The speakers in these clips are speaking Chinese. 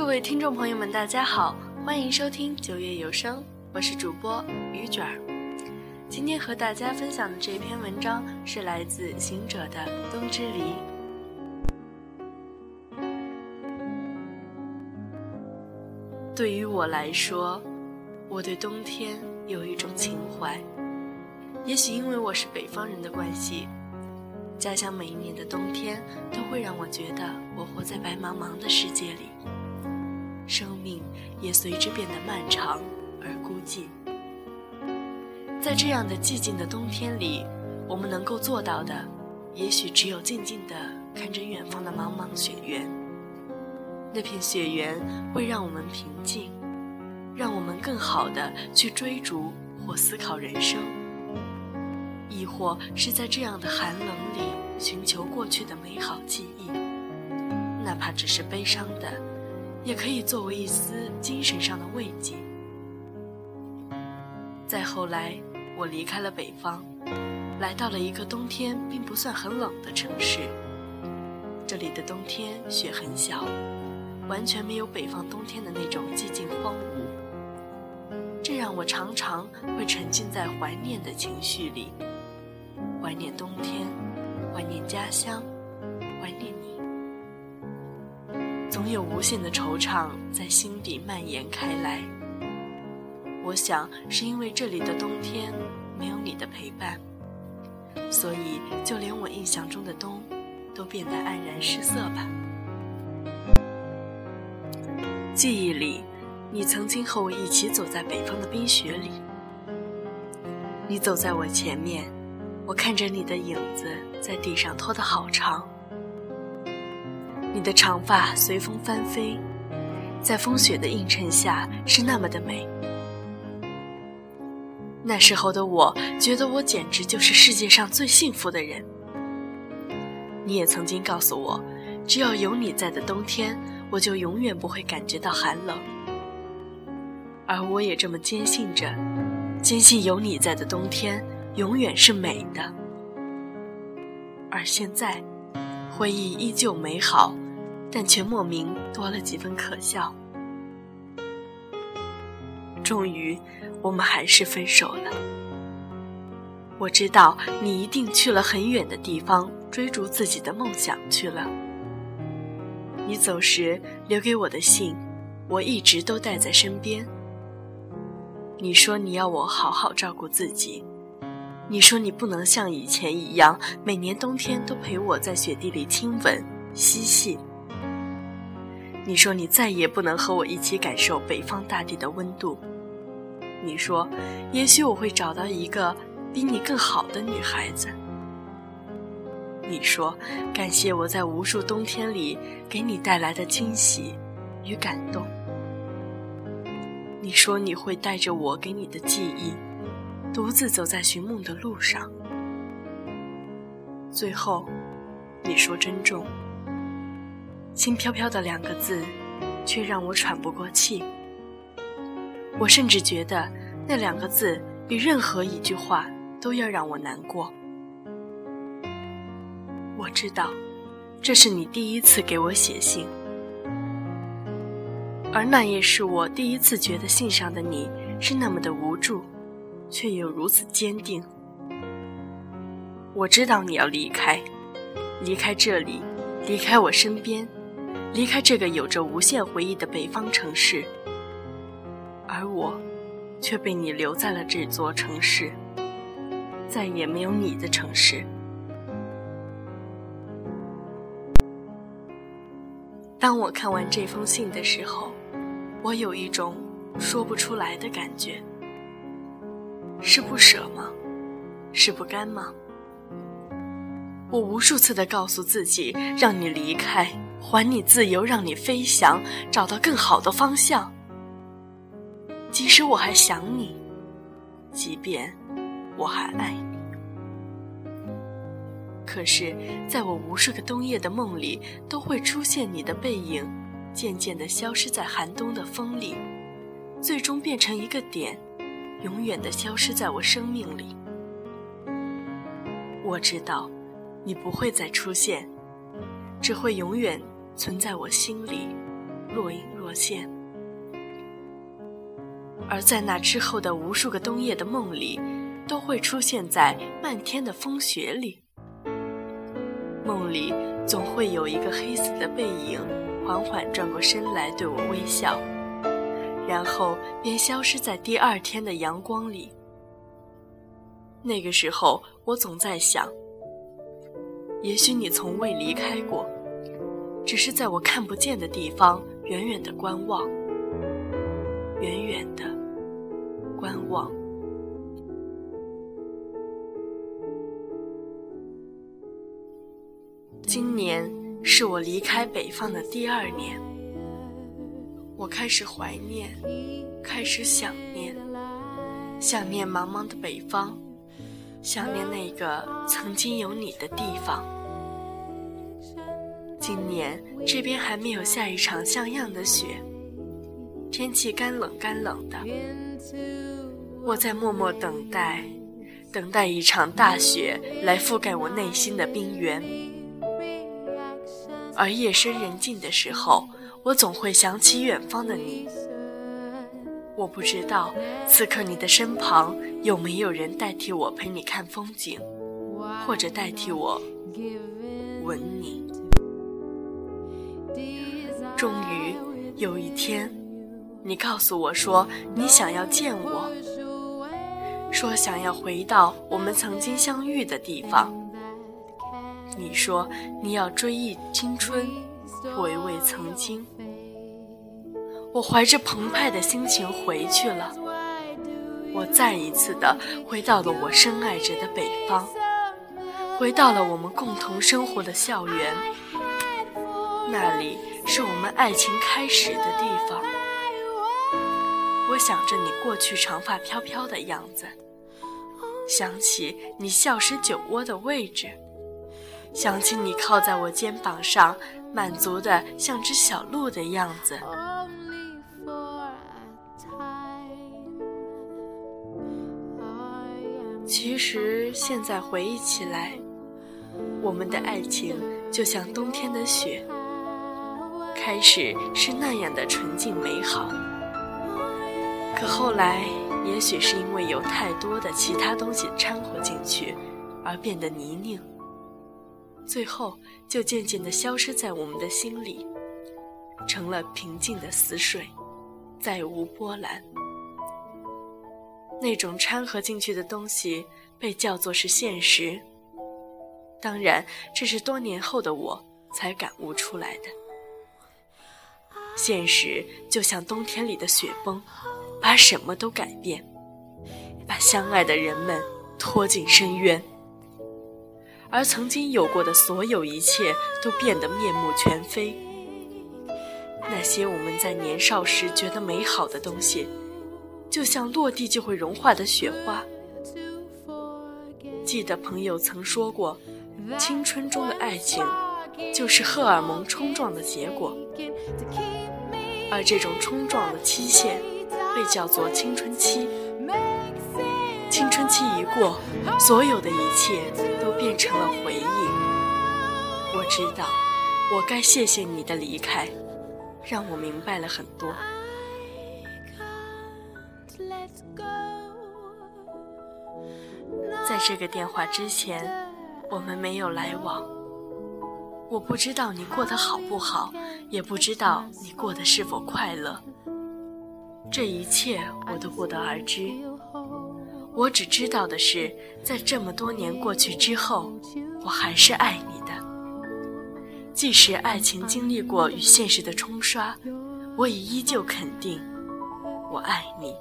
各位听众朋友们，大家好，欢迎收听九月有声，我是主播于卷儿。今天和大家分享的这篇文章是来自行者的《冬之离》。对于我来说，我对冬天有一种情怀。也许因为我是北方人的关系，家乡每一年的冬天都会让我觉得我活在白茫茫的世界里，也随之变得漫长而孤寂。在这样的寂静的冬天里，我们能够做到的，也许只有静静地看着远方的茫茫雪原。那片雪原会让我们平静，让我们更好地去追逐或思考人生。亦或是在这样的寒冷里寻求过去的美好记忆，哪怕只是悲伤的，也可以作为一丝精神上的慰藉。再后来，我离开了北方，来到了一个冬天并不算很冷的城市。这里的冬天雪很小，完全没有北方冬天的那种寂静荒芜，这让我常常会沉浸在怀念的情绪里。怀念冬天，怀念家乡，怀念你，总有无限的惆怅在心底蔓延开来。我想是因为这里的冬天没有你的陪伴，所以就连我印象中的冬，都变得黯然失色吧。记忆里，你曾经和我一起走在北方的冰雪里，你走在我前面。我看着你的影子在地上拖得好长，你的长发随风翻飞，在风雪的映衬下是那么的美。那时候的我觉得我简直就是世界上最幸福的人。你也曾经告诉我，只要有你在的冬天，我就永远不会感觉到寒冷。而我也这么坚信着，坚信有你在的冬天。永远是美的，而现在，回忆依旧美好，但却莫名多了几分可笑。终于，我们还是分手了。我知道你一定去了很远的地方，追逐自己的梦想去了。你走时留给我的信，我一直都带在身边。你说你要我好好照顾自己。你说你不能像以前一样，每年冬天都陪我在雪地里亲吻、嬉戏。你说你再也不能和我一起感受北方大地的温度。你说，也许我会找到一个比你更好的女孩子。你说，感谢我在无数冬天里给你带来的惊喜与感动。你说你会带着我给你的记忆。独自走在寻梦的路上，最后，你说珍重，轻飘飘的两个字，却让我喘不过气。我甚至觉得那两个字比任何一句话都要让我难过。我知道，这是你第一次给我写信，而那也是我第一次觉得信上的你是那么的无助。却又如此坚定。我知道你要离开，离开这里，离开我身边，离开这个有着无限回忆的北方城市，而我，却被你留在了这座城市，再也没有你的城市。当我看完这封信的时候，我有一种说不出来的感觉。是不舍吗？是不甘吗？我无数次的告诉自己，让你离开，还你自由，让你飞翔，找到更好的方向。即使我还想你，即便我还爱你，可是，在我无数个冬夜的梦里，都会出现你的背影，渐渐的消失在寒冬的风里，最终变成一个点。永远的消失在我生命里。我知道，你不会再出现，只会永远存在我心里，若隐若现。而在那之后的无数个冬夜的梦里，都会出现在漫天的风雪里。梦里总会有一个黑色的背影，缓缓转过身来对我微笑，然后便消失在第二天的阳光里。那个时候，我总在想，也许你从未离开过，只是在我看不见的地方，远远的观望，远远的观望。今年是我离开北方的第二年，我开始怀念，开始想念，想念茫茫的北方。想念那个曾经有你的地方。今年这边还没有下一场像样的雪，天气干冷干冷的。我在默默等待，等待一场大雪来覆盖我内心的冰原。而夜深人静的时候，我总会想起远方的你。我不知道，此刻你的身旁有没有人代替我陪你看风景，或者代替我吻你。终于有一天，你告诉我说你想要见我，说想要回到我们曾经相遇的地方。你说你要追忆青春，回味曾经。我怀着澎湃的心情回去了，我再一次的回到了我深爱着的北方，回到了我们共同生活的校园，那里是我们爱情开始的地方。我想着你过去长发飘飘的样子，想起你笑时酒窝的位置，想起你靠在我肩膀上，满足的像只小鹿的样子。其实现在回忆起来，我们的爱情就像冬天的雪，开始是那样的纯净美好，可后来也许是因为有太多的其他东西掺和进去，而变得泥泞，最后就渐渐地消失在我们的心里，成了平静的死水，再无波澜。那种掺和进去的东西被叫做是现实。当然，这是多年后的我才感悟出来的。现实就像冬天里的雪崩，把什么都改变，把相爱的人们拖进深渊，而曾经有过的所有一切都变得面目全非。那些我们在年少时觉得美好的东西。就像落地就会融化的雪花。记得朋友曾说过，青春中的爱情就是荷尔蒙冲撞的结果，而这种冲撞的期限被叫做青春期。青春期一过，所有的一切都变成了回忆。我知道，我该谢谢你的离开，让我明白了很多。在这个电话之前，我们没有来往。我不知道你过得好不好，也不知道你过得是否快乐。这一切我都不得而知。我只知道的是，在这么多年过去之后，我还是爱你的。即使爱情经历过与现实的冲刷，我也依旧肯定，我爱你。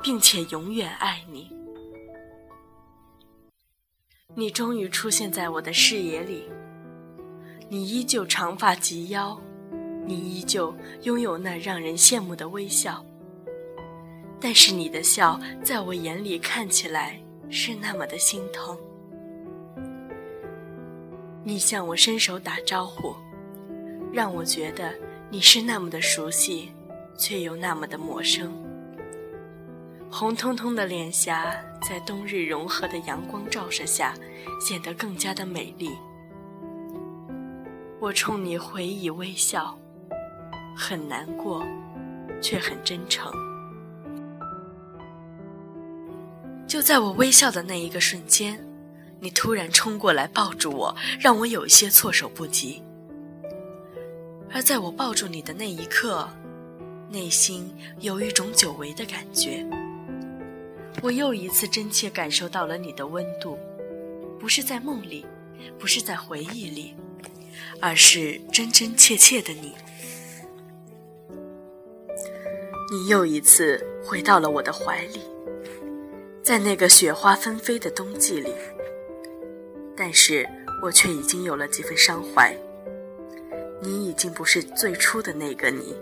并且永远爱你。你终于出现在我的视野里。你依旧长发及腰，你依旧拥有那让人羡慕的微笑。但是你的笑在我眼里看起来是那么的心疼。你向我伸手打招呼，让我觉得你是那么的熟悉，却又那么的陌生。红彤彤的脸颊在冬日融合的阳光照射下，显得更加的美丽。我冲你回以微笑，很难过，却很真诚。就在我微笑的那一个瞬间，你突然冲过来抱住我，让我有些措手不及。而在我抱住你的那一刻，内心有一种久违的感觉。我又一次真切感受到了你的温度，不是在梦里，不是在回忆里，而是真真切切的你。你又一次回到了我的怀里，在那个雪花纷飞的冬季里，但是我却已经有了几分伤怀。你已经不是最初的那个你，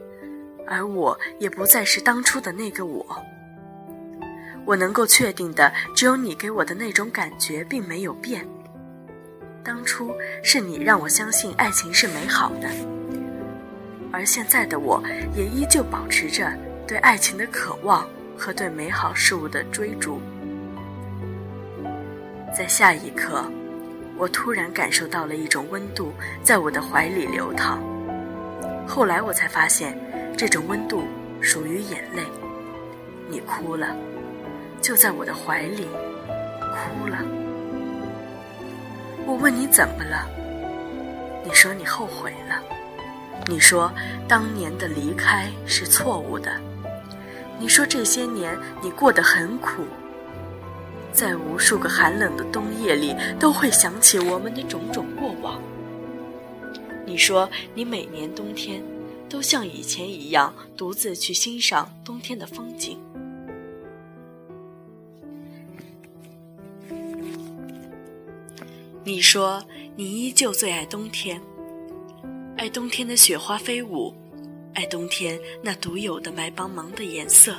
而我也不再是当初的那个我。我能够确定的，只有你给我的那种感觉并没有变。当初是你让我相信爱情是美好的，而现在的我也依旧保持着对爱情的渴望和对美好事物的追逐。在下一刻，我突然感受到了一种温度在我的怀里流淌。后来我才发现，这种温度属于眼泪。你哭了。就在我的怀里，哭了。我问你怎么了？你说你后悔了。你说当年的离开是错误的。你说这些年你过得很苦，在无数个寒冷的冬夜里，都会想起我们的种种过往。你说你每年冬天都像以前一样独自去欣赏冬天的风景。你说你依旧最爱冬天，爱冬天的雪花飞舞，爱冬天那独有的白茫茫的颜色，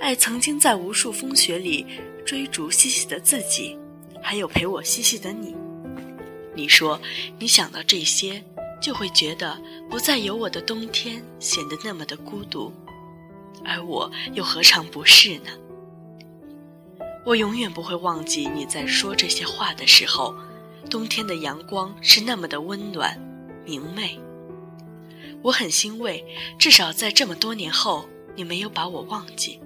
爱曾经在无数风雪里追逐嬉戏的自己，还有陪我嬉戏的你。你说你想到这些，就会觉得不再有我的冬天显得那么的孤独，而我又何尝不是呢？我永远不会忘记你在说这些话的时候，冬天的阳光是那么的温暖、明媚。我很欣慰，至少在这么多年后，你没有把我忘记。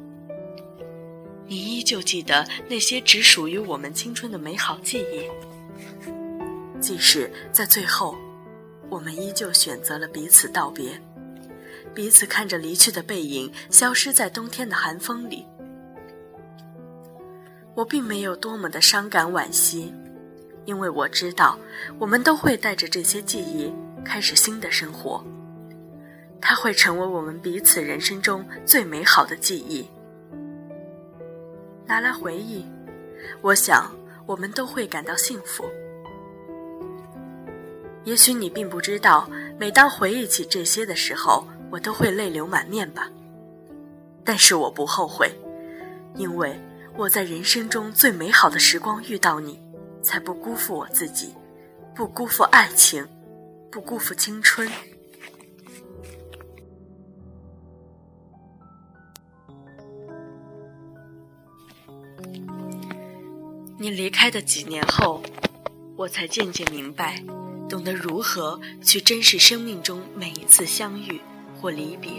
你依旧记得那些只属于我们青春的美好记忆，即使在最后，我们依旧选择了彼此道别，彼此看着离去的背影消失在冬天的寒风里。我并没有多么的伤感惋惜，因为我知道，我们都会带着这些记忆开始新的生活。它会成为我们彼此人生中最美好的记忆。拿来回忆，我想我们都会感到幸福。也许你并不知道，每当回忆起这些的时候，我都会泪流满面吧。但是我不后悔，因为。我在人生中最美好的时光遇到你，才不辜负我自己，不辜负爱情，不辜负青春。你离开的几年后，我才渐渐明白，懂得如何去珍视生命中每一次相遇或离别，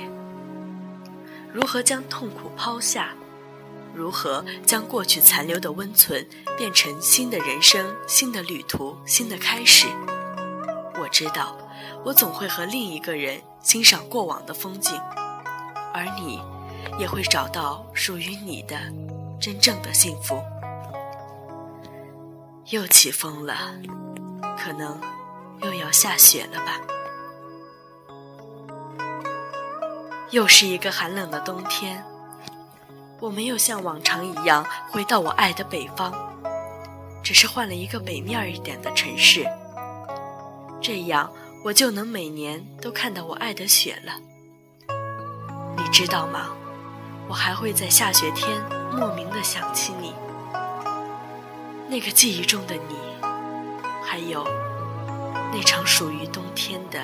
如何将痛苦抛下。如何将过去残留的温存变成新的人生、新的旅途、新的开始？我知道，我总会和另一个人欣赏过往的风景，而你也会找到属于你的真正的幸福。又起风了，可能又要下雪了吧？又是一个寒冷的冬天。我没有像往常一样回到我爱的北方，只是换了一个北面一点的城市。这样我就能每年都看到我爱的雪了。你知道吗？我还会在下雪天莫名的想起你，那个记忆中的你，还有那场属于冬天的。